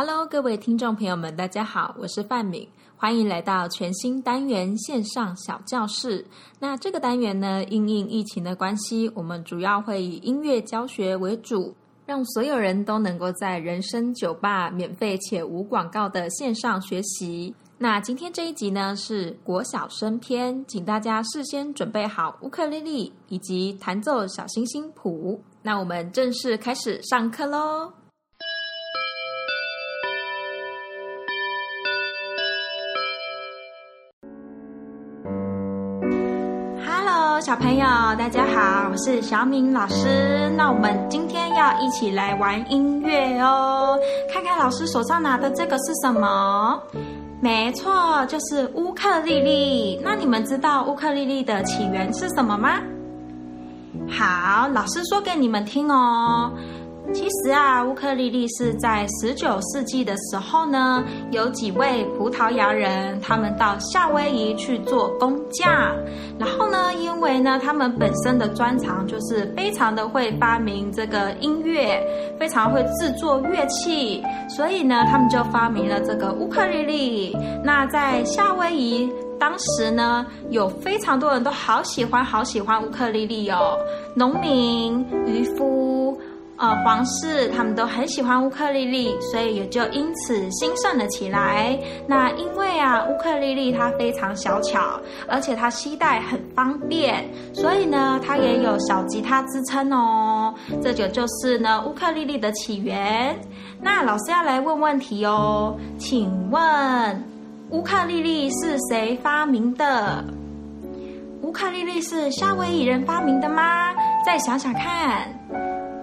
Hello，各位听众朋友们，大家好，我是范敏，欢迎来到全新单元线上小教室。那这个单元呢，因应疫情的关系，我们主要会以音乐教学为主，让所有人都能够在人生酒吧免费且无广告的线上学习。那今天这一集呢是国小生篇，请大家事先准备好乌克丽丽以及弹奏小星星谱。那我们正式开始上课喽小朋友，大家好，我是小敏老师。那我们今天要一起来玩音乐哦，看看老师手上拿的这个是什么？没错，就是乌克丽丽。那你们知道乌克丽丽的起源是什么吗？好，老师说给你们听哦。其实啊，乌克丽丽是在十九世纪的时候呢，有几位葡萄牙人，他们到夏威夷去做工匠。然后呢，因为呢，他们本身的专长就是非常的会发明这个音乐，非常会制作乐器，所以呢，他们就发明了这个乌克丽丽。那在夏威夷当时呢，有非常多人都好喜欢好喜欢乌克丽丽哦，农民、渔夫。呃，皇室他们都很喜欢乌克丽丽，所以也就因此兴盛了起来。那因为啊，乌克丽丽它非常小巧，而且它携带很方便，所以呢，它也有小吉他之称哦。这就就是呢，乌克丽丽的起源。那老师要来问问题哦，请问乌克丽丽是谁发明的？乌克丽丽是夏威夷人发明的吗？再想想看。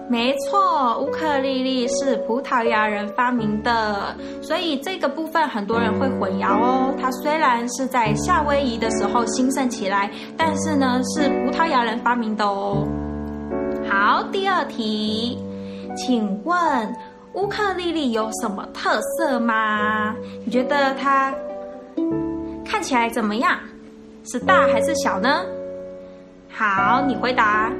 没错，乌克丽丽是葡萄牙人发明的，所以这个部分很多人会混淆哦。它虽然是在夏威夷的时候兴盛起来，但是呢是葡萄牙人发明的哦。好，第二题，请问乌克丽丽有什么特色吗？你觉得它看起来怎么样？是大还是小呢？好，你回答。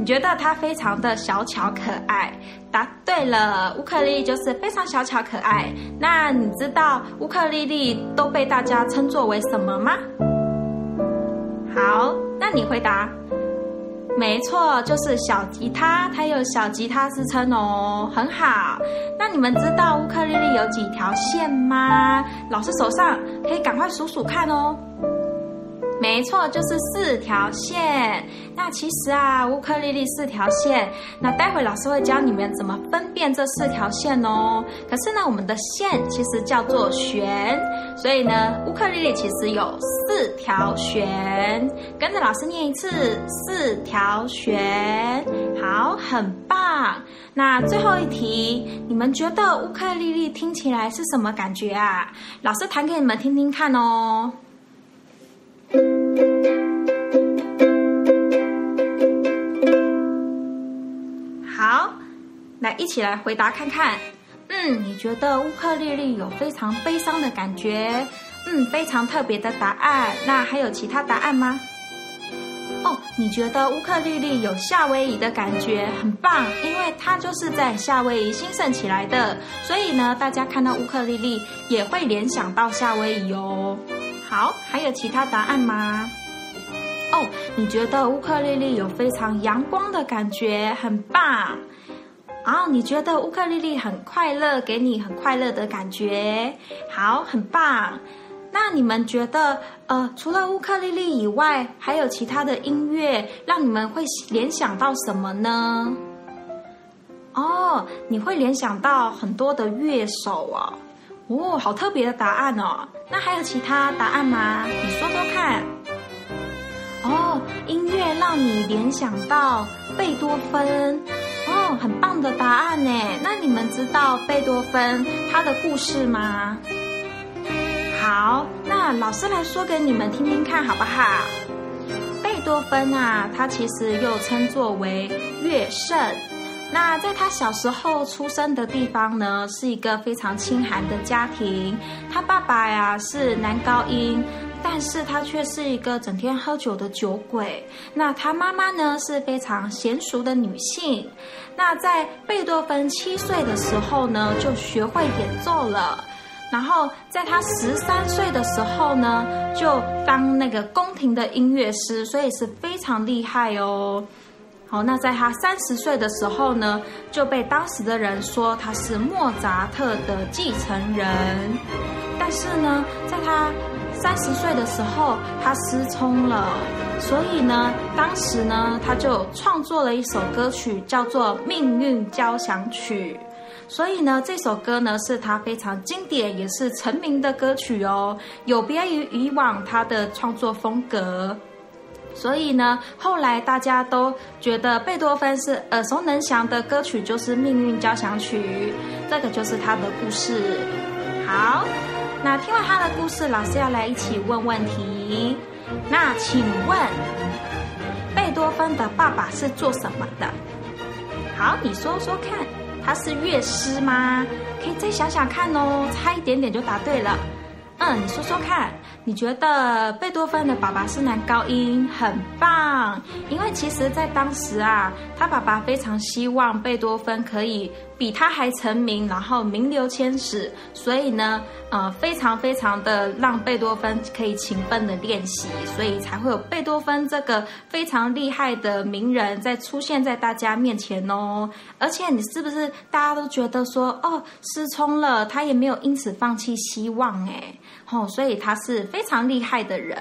你觉得它非常的小巧可爱？答对了，乌克丽丽就是非常小巧可爱。那你知道乌克丽丽都被大家称作为什么吗？好，那你回答。没错，就是小吉他，它有小吉他之称哦，很好。那你们知道乌克丽丽有几条线吗？老师手上可以赶快数数看哦。没错，就是四条线。那其实啊，乌克丽丽四条线。那待会老师会教你们怎么分辨这四条线哦。可是呢，我们的线其实叫做弦，所以呢，乌克丽丽其实有四条弦。跟着老师念一次，四条弦。好，很棒。那最后一题，你们觉得乌克丽丽听起来是什么感觉啊？老师弹给你们听听看哦。好，来一起来回答看看。嗯，你觉得乌克丽丽有非常悲伤的感觉？嗯，非常特别的答案。那还有其他答案吗？哦，你觉得乌克丽丽有夏威夷的感觉，很棒，因为它就是在夏威夷兴盛起来的，所以呢，大家看到乌克丽丽也会联想到夏威夷哦。好，还有其他答案吗？哦，你觉得乌克丽丽有非常阳光的感觉，很棒。哦，你觉得乌克丽丽很快乐，给你很快乐的感觉，好，很棒。那你们觉得，呃，除了乌克丽丽以外，还有其他的音乐让你们会联想到什么呢？哦，你会联想到很多的乐手哦。哦，好特别的答案哦！那还有其他答案吗？你说说看。哦，音乐让你联想到贝多芬，哦，很棒的答案呢。那你们知道贝多芬他的故事吗？好，那老师来说给你们听听看好不好？贝多芬啊，他其实又称作为乐圣。那在他小时候出生的地方呢，是一个非常清寒的家庭。他爸爸呀是男高音，但是他却是一个整天喝酒的酒鬼。那他妈妈呢是非常娴熟的女性。那在贝多芬七岁的时候呢，就学会演奏了。然后在他十三岁的时候呢，就当那个宫廷的音乐师，所以是非常厉害哦。好，那在他三十岁的时候呢，就被当时的人说他是莫扎特的继承人。但是呢，在他三十岁的时候，他失聪了，所以呢，当时呢，他就创作了一首歌曲，叫做《命运交响曲》。所以呢，这首歌呢是他非常经典，也是成名的歌曲哦，有别于以往他的创作风格。所以呢，后来大家都觉得贝多芬是耳熟能详的歌曲，就是《命运交响曲》，这个就是他的故事。好，那听完他的故事，老师要来一起问问题。那请问，贝多芬的爸爸是做什么的？好，你说说看。他是乐师吗？可以再想想看哦，差一点点就答对了。嗯，你说说看。你觉得贝多芬的爸爸是男高音，很棒。因为其实，在当时啊，他爸爸非常希望贝多芬可以比他还成名，然后名留千史。所以呢，呃，非常非常的让贝多芬可以勤奋的练习，所以才会有贝多芬这个非常厉害的名人在出现在大家面前哦。而且，你是不是大家都觉得说，哦，失聪了，他也没有因此放弃希望，哎。哦，所以他是非常厉害的人。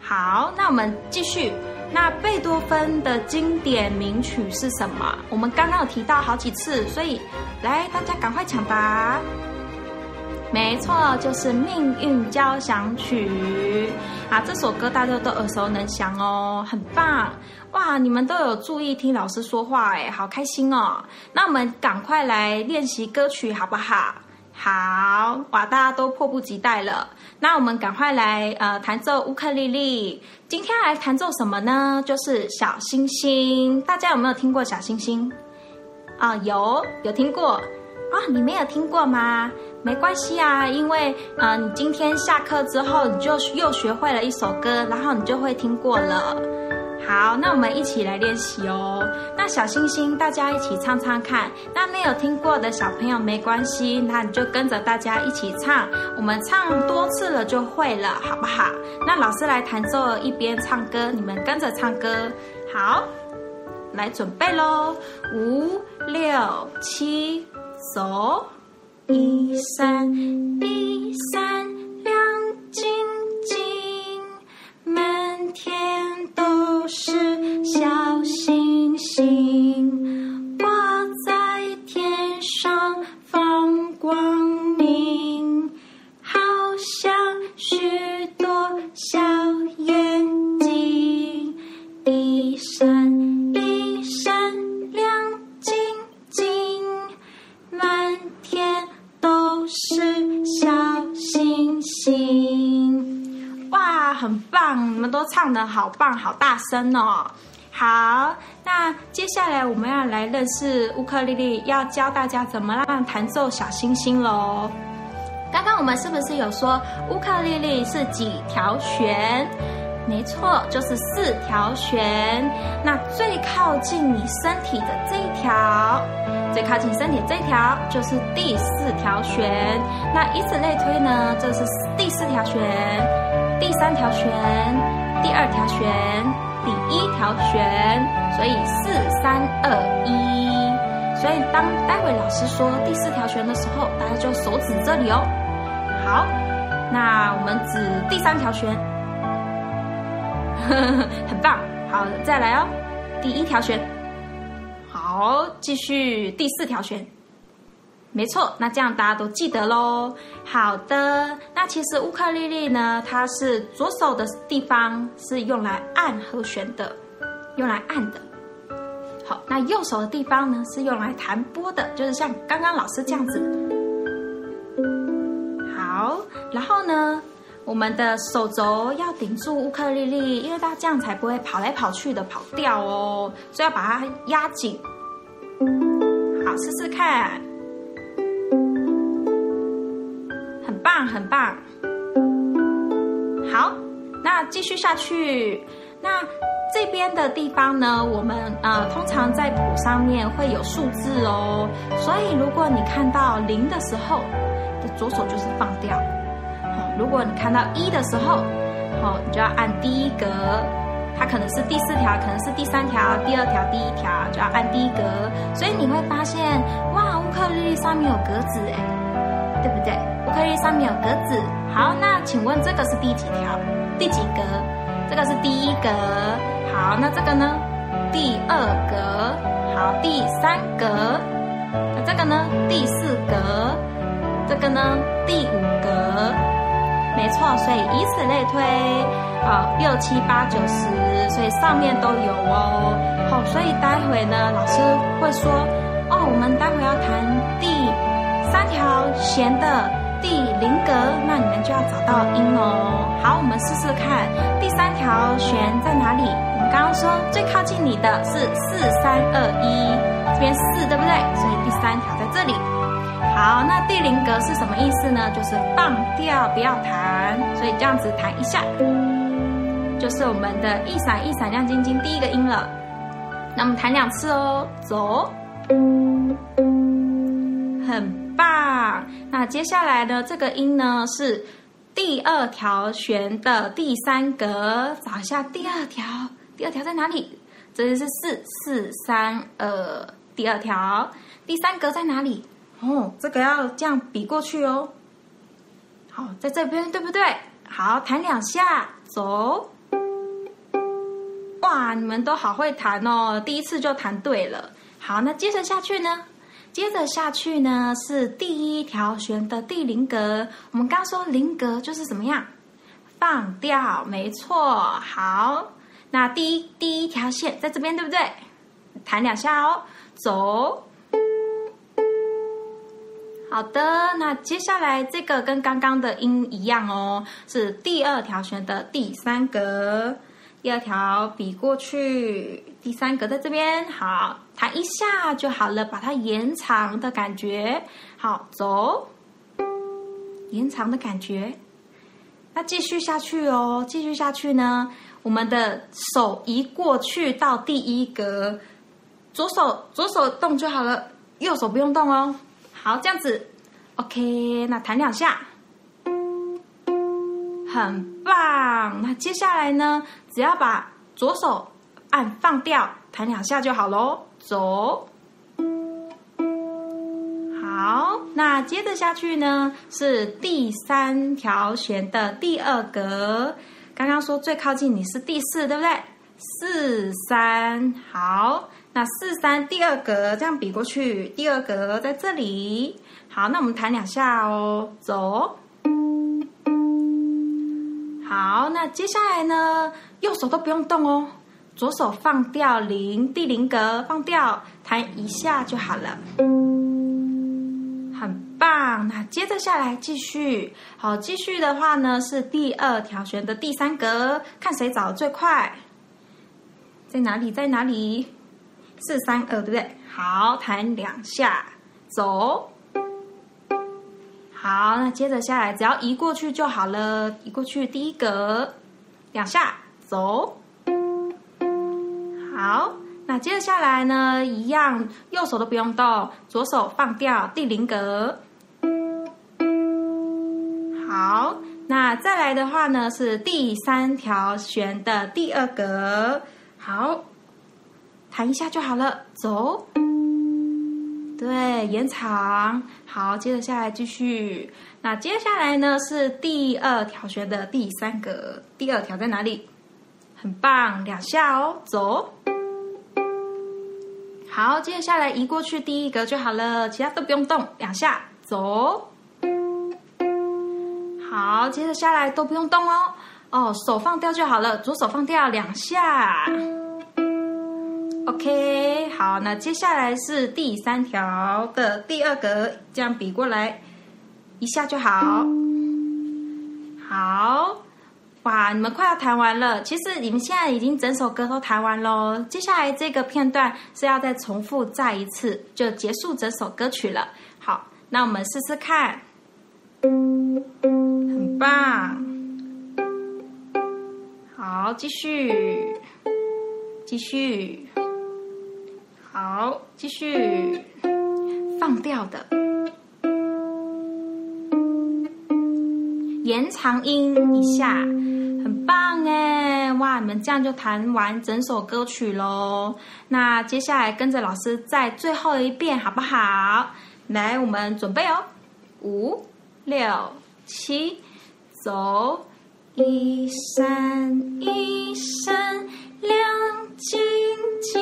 好，那我们继续。那贝多芬的经典名曲是什么？我们刚刚有提到好几次，所以来大家赶快抢答。没错，就是《命运交响曲》啊！这首歌大家都耳熟能详哦，很棒哇！你们都有注意听老师说话哎，好开心哦。那我们赶快来练习歌曲好不好？好哇，大家都迫不及待了。那我们赶快来呃弹奏乌克丽丽。今天来弹奏什么呢？就是小星星。大家有没有听过小星星？啊，有有听过啊？你没有听过吗？没关系啊，因为呃，你今天下课之后，你就又学会了一首歌，然后你就会听过了。好，那我们一起来练习哦。那小星星，大家一起唱唱看。那没有听过的小朋友没关系，那你就跟着大家一起唱。我们唱多次了就会了，好不好？那老师来弹奏，一边唱歌，你们跟着唱歌。好，来准备喽，五六七，走，一三一三星，挂在天上放光明，好像许多小眼睛，一闪一闪亮晶晶，满天都是小星星。哇，很棒！你们都唱的好棒，好大声哦。好，那接下来我们要来认识乌克丽丽，要教大家怎么让弹奏小星星喽。刚刚我们是不是有说乌克丽丽是几条弦？没错，就是四条弦。那最靠近你身体的这一条，最靠近身体这一条就是第四条弦。那以此类推呢，这是第四条弦。第三条弦，第二条弦，一条弦，所以四三二一。所以当待会老师说第四条弦的时候，大家就手指这里哦。好，那我们指第三条弦，很棒。好，再来哦，第一条弦。好，继续第四条弦。没错，那这样大家都记得喽。好的，那其实乌克丽丽呢，它是左手的地方是用来按和弦的，用来按的。好，那右手的地方呢是用来弹拨的，就是像刚刚老师这样子。好，然后呢，我们的手肘要顶住乌克丽丽，因为它这样才不会跑来跑去的跑掉哦，所以要把它压紧。好，试试看。棒，很棒，好，那继续下去。那这边的地方呢，我们呃通常在谱上面会有数字哦，所以如果你看到零的时候，左手就是放掉。好，如果你看到一的时候，好，你就要按第一格。它可能是第四条，可能是第三条，第二条，第一条就要按第一格。所以你会发现，哇，乌克丽丽上面有格子哎，对不对？可以上面有格子。好，那请问这个是第几条？第几格？这个是第一格。好，那这个呢？第二格。好，第三格。那这个呢？第四格。这个呢？第五格。没错，所以以此类推，啊，六七八九十，所以上面都有哦。好，所以待会呢，老师会说，哦，我们待会要弹第三条弦的第零格，那你们就要找到音哦。好，我们试试看，第三条弦在哪里？我们刚刚说最靠近你的是四三二一，这边四对不对？所以第三条在这里。好，那第零格是什么意思呢？就是放掉，不要弹，所以这样子弹一下，就是我们的一闪一闪亮晶晶第一个音了。那我们弹两次哦，走，很棒。那接下来的这个音呢是第二条弦的第三格，找一下第二条，第二条在哪里？这里是四四三二，第二条，第三格在哪里？哦，这个要这样比过去哦。好，在这边对不对？好，弹两下，走。哇，你们都好会弹哦，第一次就弹对了。好，那接着下去呢？接着下去呢是第一条弦的第零格。我们刚说零格就是怎么样？放掉，没错。好，那第一第一条线在这边对不对？弹两下哦，走。好的，那接下来这个跟刚刚的音一样哦，是第二条弦的第三格，第二条比过去，第三格在这边，好，弹一下就好了，把它延长的感觉，好，走，延长的感觉，那继续下去哦，继续下去呢，我们的手移过去到第一格，左手左手动就好了，右手不用动哦。好，这样子，OK，那弹两下，很棒。那接下来呢，只要把左手按放掉，弹两下就好喽。走，好，那接着下去呢，是第三条弦的第二格。刚刚说最靠近你是第四，对不对？四三，好。那四三第二格这样比过去，第二格在这里。好，那我们弹两下哦，走。好，那接下来呢，右手都不用动哦，左手放掉零，第零格放掉，弹一下就好了。很棒，那接着下来继续。好，继续的话呢是第二条弦的第三格，看谁找的最快，在哪里？在哪里？四三二，对不对？好，弹两下，走。好，那接着下来，只要移过去就好了。移过去第一格，两下，走。好，那接下来呢，一样，右手都不用动，左手放掉第零格。好，那再来的话呢，是第三条弦的第二格。好。弹一下就好了，走。对，延长。好，接着下来继续。那接下来呢是第二条弦的第三个，第二条在哪里？很棒，两下哦，走。好，接下来移过去第一格就好了，其他都不用动，两下，走。好，接着下来都不用动哦，哦，手放掉就好了，左手放掉两下。OK，好，那接下来是第三条的第二格，这样比过来一下就好。好，哇，你们快要弹完了。其实你们现在已经整首歌都弹完喽。接下来这个片段是要再重复再一次，就结束整首歌曲了。好，那我们试试看，很棒。好，继续，继续，好，继续，放掉的，延长音一下，很棒哎！哇，你们这样就弹完整首歌曲喽。那接下来跟着老师再最后一遍，好不好？来，我们准备哦，五、六、七，走。一闪一闪亮晶晶，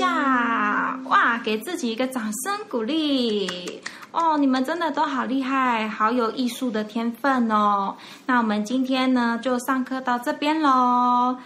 下哇给自己一个掌声鼓励哦！你们真的都好厉害，好有艺术的天分哦。那我们今天呢，就上课到这边喽。